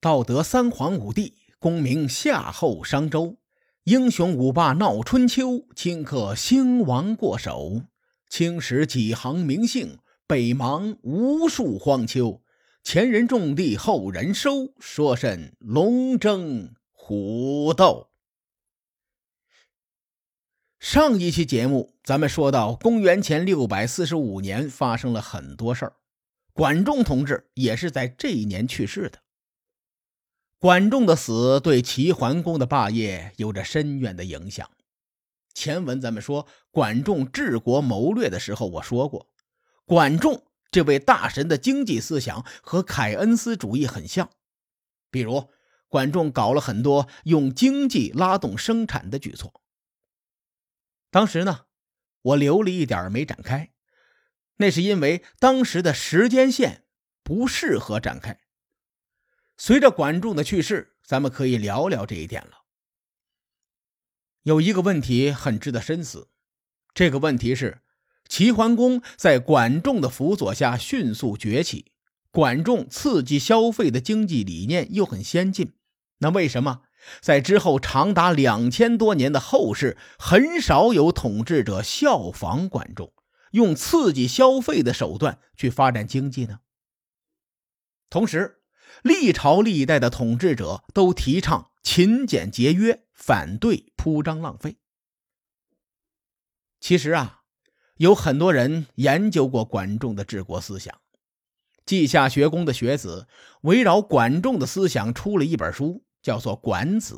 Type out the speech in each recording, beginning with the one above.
道德三皇五帝，功名夏后商周，英雄五霸闹春秋，顷刻兴亡过手。青史几行名姓，北邙无数荒丘。前人种地，后人收，说甚龙争虎斗？上一期节目，咱们说到公元前六百四十五年，发生了很多事儿。管仲同志也是在这一年去世的。管仲的死对齐桓公的霸业有着深远的影响。前文咱们说管仲治国谋略的时候，我说过，管仲这位大神的经济思想和凯恩斯主义很像。比如，管仲搞了很多用经济拉动生产的举措。当时呢，我留了一点没展开。那是因为当时的时间线不适合展开。随着管仲的去世，咱们可以聊聊这一点了。有一个问题很值得深思，这个问题是：齐桓公在管仲的辅佐下迅速崛起，管仲刺激消费的经济理念又很先进，那为什么在之后长达两千多年的后世，很少有统治者效仿管仲？用刺激消费的手段去发展经济呢？同时，历朝历代的统治者都提倡勤俭节约，反对铺张浪费。其实啊，有很多人研究过管仲的治国思想。稷下学宫的学子围绕管仲的思想出了一本书，叫做《管子》。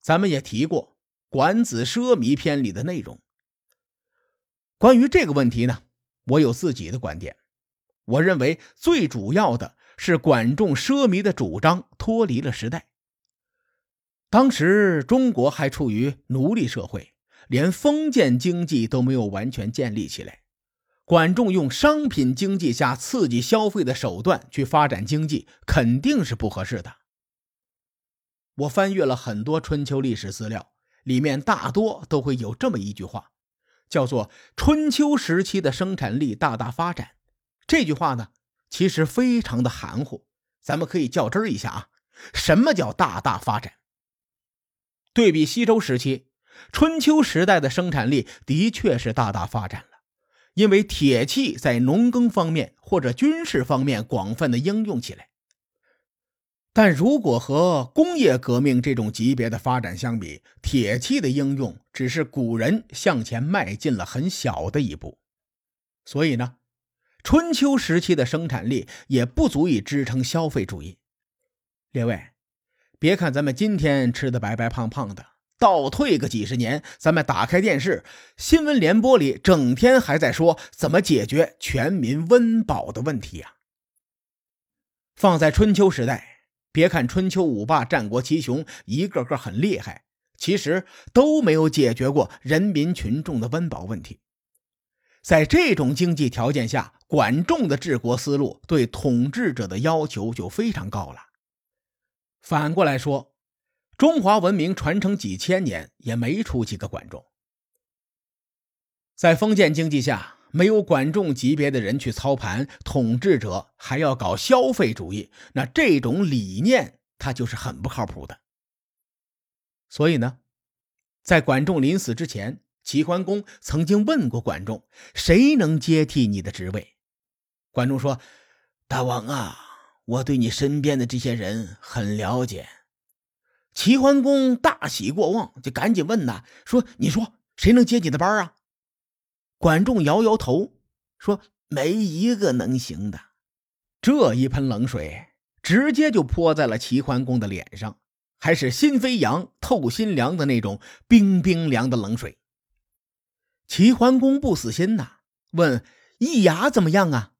咱们也提过《管子奢靡篇》里的内容。关于这个问题呢，我有自己的观点。我认为最主要的是管仲奢靡的主张脱离了时代。当时中国还处于奴隶社会，连封建经济都没有完全建立起来。管仲用商品经济下刺激消费的手段去发展经济，肯定是不合适的。我翻阅了很多春秋历史资料，里面大多都会有这么一句话。叫做春秋时期的生产力大大发展，这句话呢，其实非常的含糊，咱们可以较真一下啊。什么叫大大发展？对比西周时期，春秋时代的生产力的确是大大发展了，因为铁器在农耕方面或者军事方面广泛的应用起来。但如果和工业革命这种级别的发展相比，铁器的应用只是古人向前迈进了很小的一步，所以呢，春秋时期的生产力也不足以支撑消费主义。列位，别看咱们今天吃的白白胖胖的，倒退个几十年，咱们打开电视，新闻联播里整天还在说怎么解决全民温饱的问题呀。放在春秋时代。别看春秋五霸、战国七雄一个个很厉害，其实都没有解决过人民群众的温饱问题。在这种经济条件下，管仲的治国思路对统治者的要求就非常高了。反过来说，中华文明传承几千年也没出几个管仲。在封建经济下。没有管仲级别的人去操盘，统治者还要搞消费主义，那这种理念他就是很不靠谱的。所以呢，在管仲临死之前，齐桓公曾经问过管仲：“谁能接替你的职位？”管仲说：“大王啊，我对你身边的这些人很了解。”齐桓公大喜过望，就赶紧问呐：“说你说谁能接你的班啊？”管仲摇摇头，说：“没一个能行的。”这一盆冷水直接就泼在了齐桓公的脸上，还是心飞扬、透心凉的那种冰冰凉的冷水。齐桓公不死心呐，问：“易牙怎么样啊？”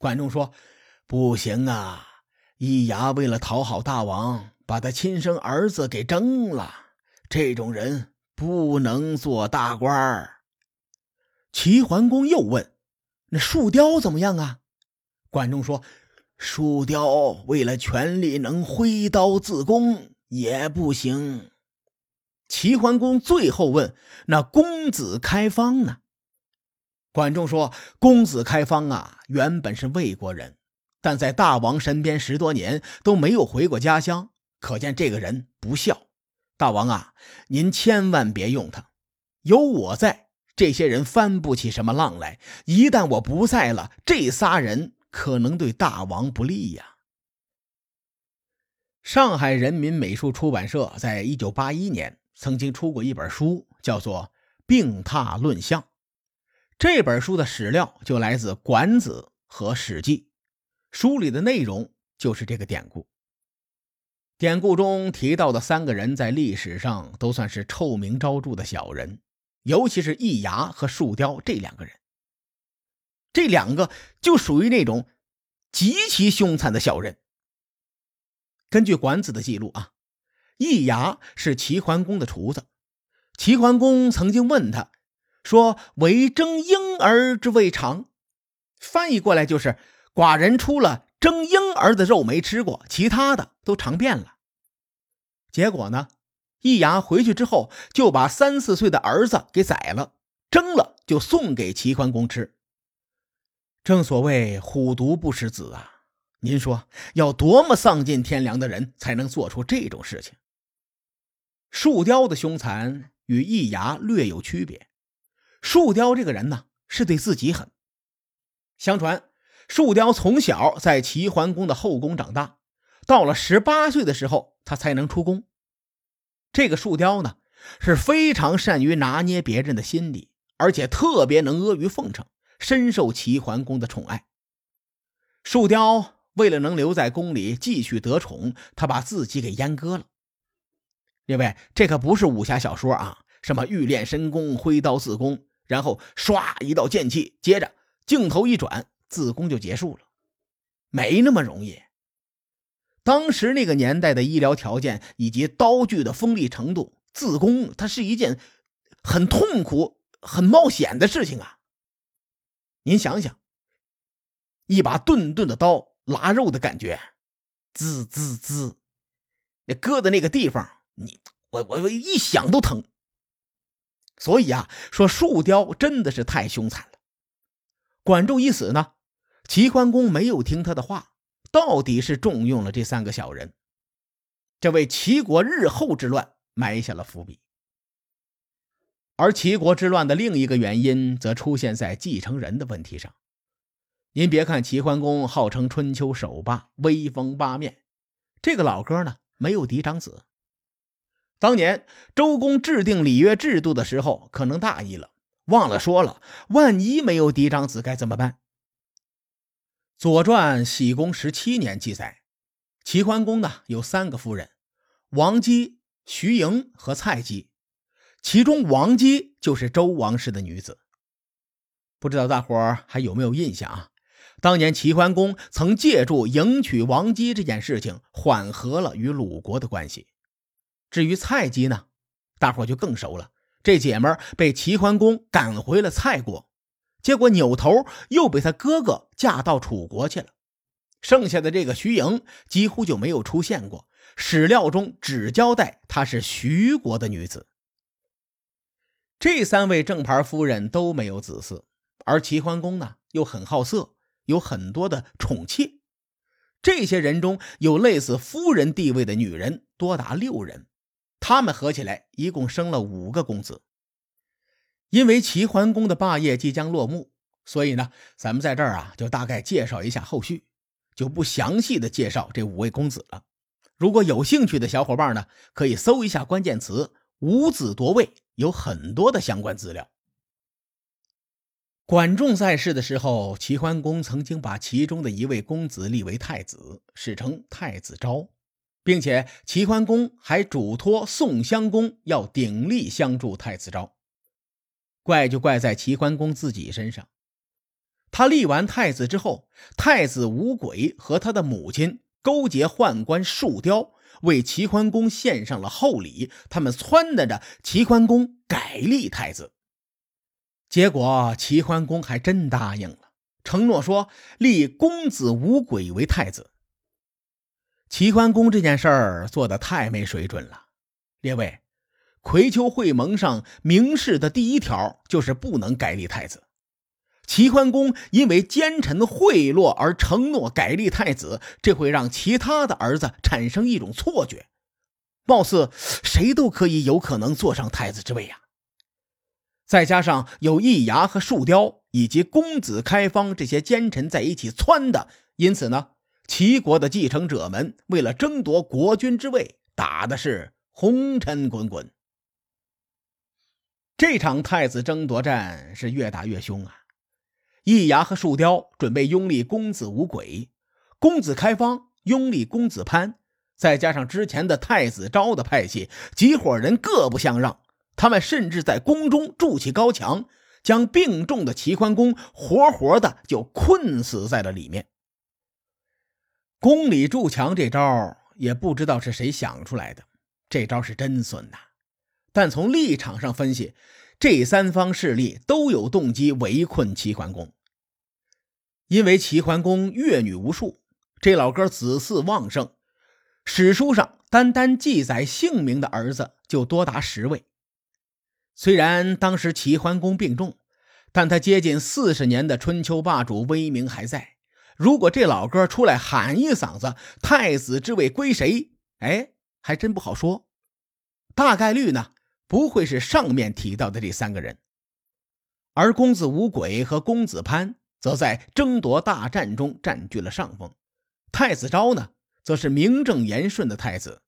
管仲说：“不行啊，易牙为了讨好大王，把他亲生儿子给蒸了。这种人不能做大官儿。”齐桓公又问：“那树雕怎么样啊？”管仲说：“树雕为了权力能挥刀自宫也不行。”齐桓公最后问：“那公子开方呢？”管仲说：“公子开方啊，原本是魏国人，但在大王身边十多年都没有回过家乡，可见这个人不孝。大王啊，您千万别用他，有我在，这些人翻不起什么浪来。一旦我不在了，这仨人可能对大王不利呀。上海人民美术出版社在一九八一年曾经出过一本书，叫做《病榻论象》。这本书的史料就来自《管子》和《史记》，书里的内容就是这个典故。典故中提到的三个人，在历史上都算是臭名昭著的小人，尤其是易牙和树雕这两个人。这两个就属于那种极其凶残的小人。根据管子的记录啊，易牙是齐桓公的厨子。齐桓公曾经问他，说：“唯蒸婴儿之未尝。”翻译过来就是：“寡人除了蒸婴儿的肉没吃过，其他的都尝遍了。”结果呢，易牙回去之后就把三四岁的儿子给宰了，蒸了就送给齐桓公吃。正所谓“虎毒不食子”啊。您说要多么丧尽天良的人才能做出这种事情？树雕的凶残与易牙略有区别。树雕这个人呢，是对自己狠。相传，树雕从小在齐桓公的后宫长大，到了十八岁的时候，他才能出宫。这个树雕呢，是非常善于拿捏别人的心理，而且特别能阿谀奉承，深受齐桓公的宠爱。树雕。为了能留在宫里继续得宠，他把自己给阉割了。各位，这可不是武侠小说啊，什么欲练神功，挥刀自宫，然后唰一道剑气，接着镜头一转，自宫就结束了，没那么容易。当时那个年代的医疗条件以及刀具的锋利程度，自宫它是一件很痛苦、很冒险的事情啊。您想想，一把钝钝的刀。拉肉的感觉，滋滋滋，那割的那个地方，你我我我一想都疼。所以啊，说树雕真的是太凶残了。管仲一死呢，齐桓公没有听他的话，到底是重用了这三个小人，这为齐国日后之乱埋下了伏笔。而齐国之乱的另一个原因，则出现在继承人的问题上。您别看齐桓公号称春秋首霸，威风八面，这个老哥呢没有嫡长子。当年周公制定礼乐制度的时候，可能大意了，忘了说了，万一没有嫡长子该怎么办？《左传》喜公十七年记载，齐桓公呢有三个夫人，王姬、徐盈和蔡姬，其中王姬就是周王室的女子。不知道大伙还有没有印象啊？当年齐桓公曾借助迎娶王姬这件事情，缓和了与鲁国的关系。至于蔡姬呢，大伙就更熟了。这姐们被齐桓公赶回了蔡国，结果扭头又被他哥哥嫁到楚国去了。剩下的这个徐盈几乎就没有出现过，史料中只交代她是徐国的女子。这三位正牌夫人都没有子嗣，而齐桓公呢又很好色。有很多的宠妾，这些人中有类似夫人地位的女人多达六人，他们合起来一共生了五个公子。因为齐桓公的霸业即将落幕，所以呢，咱们在这儿啊就大概介绍一下后续，就不详细的介绍这五位公子了。如果有兴趣的小伙伴呢，可以搜一下关键词“五子夺位”，有很多的相关资料。管仲在世的时候，齐桓公曾经把其中的一位公子立为太子，史称太子昭，并且齐桓公还嘱托宋襄公要鼎力相助太子昭。怪就怪在齐桓公自己身上，他立完太子之后，太子无鬼和他的母亲勾结宦官树雕，为齐桓公献上了厚礼，他们撺掇着齐桓公改立太子。结果齐桓公还真答应了，承诺说立公子无鬼为太子。齐桓公这件事儿做的太没水准了，列位，葵丘会盟上明示的第一条就是不能改立太子，齐桓公因为奸臣贿赂而承诺改立太子，这会让其他的儿子产生一种错觉，貌似谁都可以有可能坐上太子之位呀。再加上有易牙和树雕以及公子开方这些奸臣在一起撺的，因此呢，齐国的继承者们为了争夺国君之位，打的是红尘滚滚。这场太子争夺战是越打越凶啊！易牙和树雕准备拥立公子无鬼，公子开方拥立公子潘，再加上之前的太子昭的派系，几伙人各不相让。他们甚至在宫中筑起高墙，将病重的齐桓公活活的就困死在了里面。宫里筑墙这招也不知道是谁想出来的，这招是真损呐！但从立场上分析，这三方势力都有动机围困齐桓公。因为齐桓公阅女无数，这老哥子嗣旺盛，史书上单单记载姓名的儿子就多达十位。虽然当时齐桓公病重，但他接近四十年的春秋霸主威名还在。如果这老哥出来喊一嗓子“太子之位归谁”，哎，还真不好说。大概率呢，不会是上面提到的这三个人。而公子无鬼和公子潘。则在争夺大战中占据了上风，太子昭呢，则是名正言顺的太子。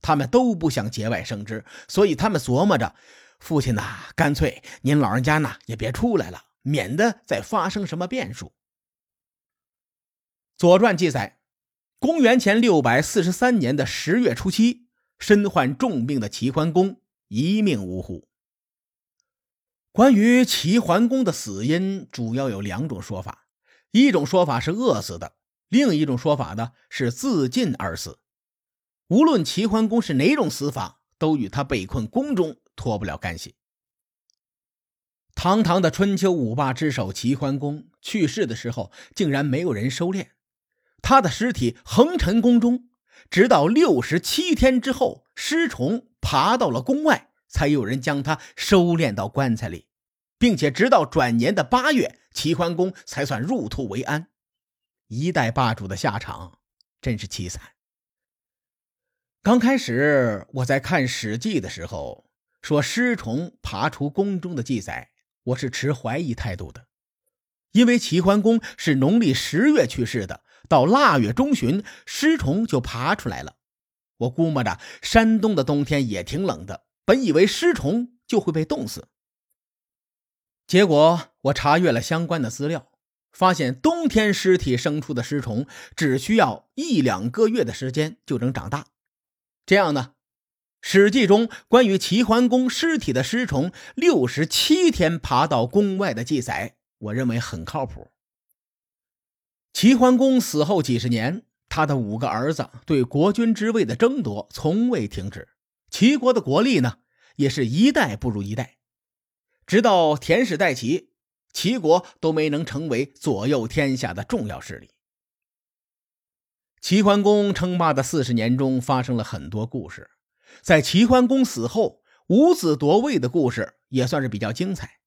他们都不想节外生枝，所以他们琢磨着：父亲呐，干脆您老人家呢也别出来了，免得再发生什么变数。《左传》记载，公元前六百四十三年的十月初七，身患重病的齐桓公一命呜呼。关于齐桓公的死因，主要有两种说法：一种说法是饿死的，另一种说法呢是自尽而死。无论齐桓公是哪种死法，都与他被困宫中脱不了干系。堂堂的春秋五霸之首齐桓公去世的时候，竟然没有人收敛，他的尸体横陈宫中，直到六十七天之后，尸虫爬到了宫外。才有人将他收敛到棺材里，并且直到转年的八月，齐桓公才算入土为安。一代霸主的下场真是凄惨。刚开始我在看《史记》的时候，说尸虫爬出宫中的记载，我是持怀疑态度的，因为齐桓公是农历十月去世的，到腊月中旬，尸虫就爬出来了。我估摸着山东的冬天也挺冷的。本以为尸虫就会被冻死，结果我查阅了相关的资料，发现冬天尸体生出的尸虫只需要一两个月的时间就能长大。这样呢，《史记》中关于齐桓公尸体的尸虫六十七天爬到宫外的记载，我认为很靠谱。齐桓公死后几十年，他的五个儿子对国君之位的争夺从未停止。齐国的国力呢，也是一代不如一代，直到田氏代齐，齐国都没能成为左右天下的重要势力。齐桓公称霸的四十年中，发生了很多故事，在齐桓公死后，五子夺位的故事也算是比较精彩。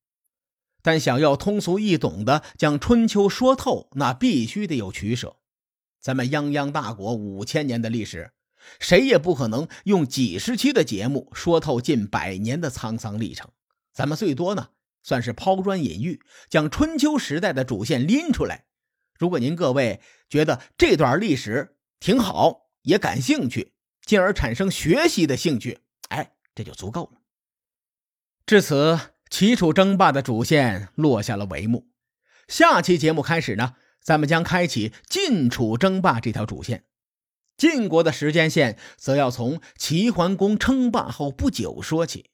但想要通俗易懂的将春秋说透，那必须得有取舍。咱们泱泱大国五千年的历史。谁也不可能用几十期的节目说透近百年的沧桑历程。咱们最多呢，算是抛砖引玉，将春秋时代的主线拎出来。如果您各位觉得这段历史挺好，也感兴趣，进而产生学习的兴趣，哎，这就足够了。至此，齐楚争霸的主线落下了帷幕。下期节目开始呢，咱们将开启晋楚争霸这条主线。晋国的时间线则要从齐桓公称霸后不久说起。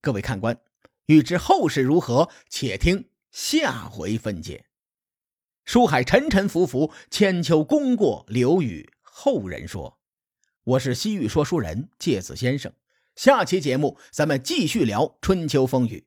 各位看官，欲知后事如何，且听下回分解。书海沉沉浮浮，千秋功过留与后人说。我是西域说书人介子先生。下期节目咱们继续聊春秋风雨。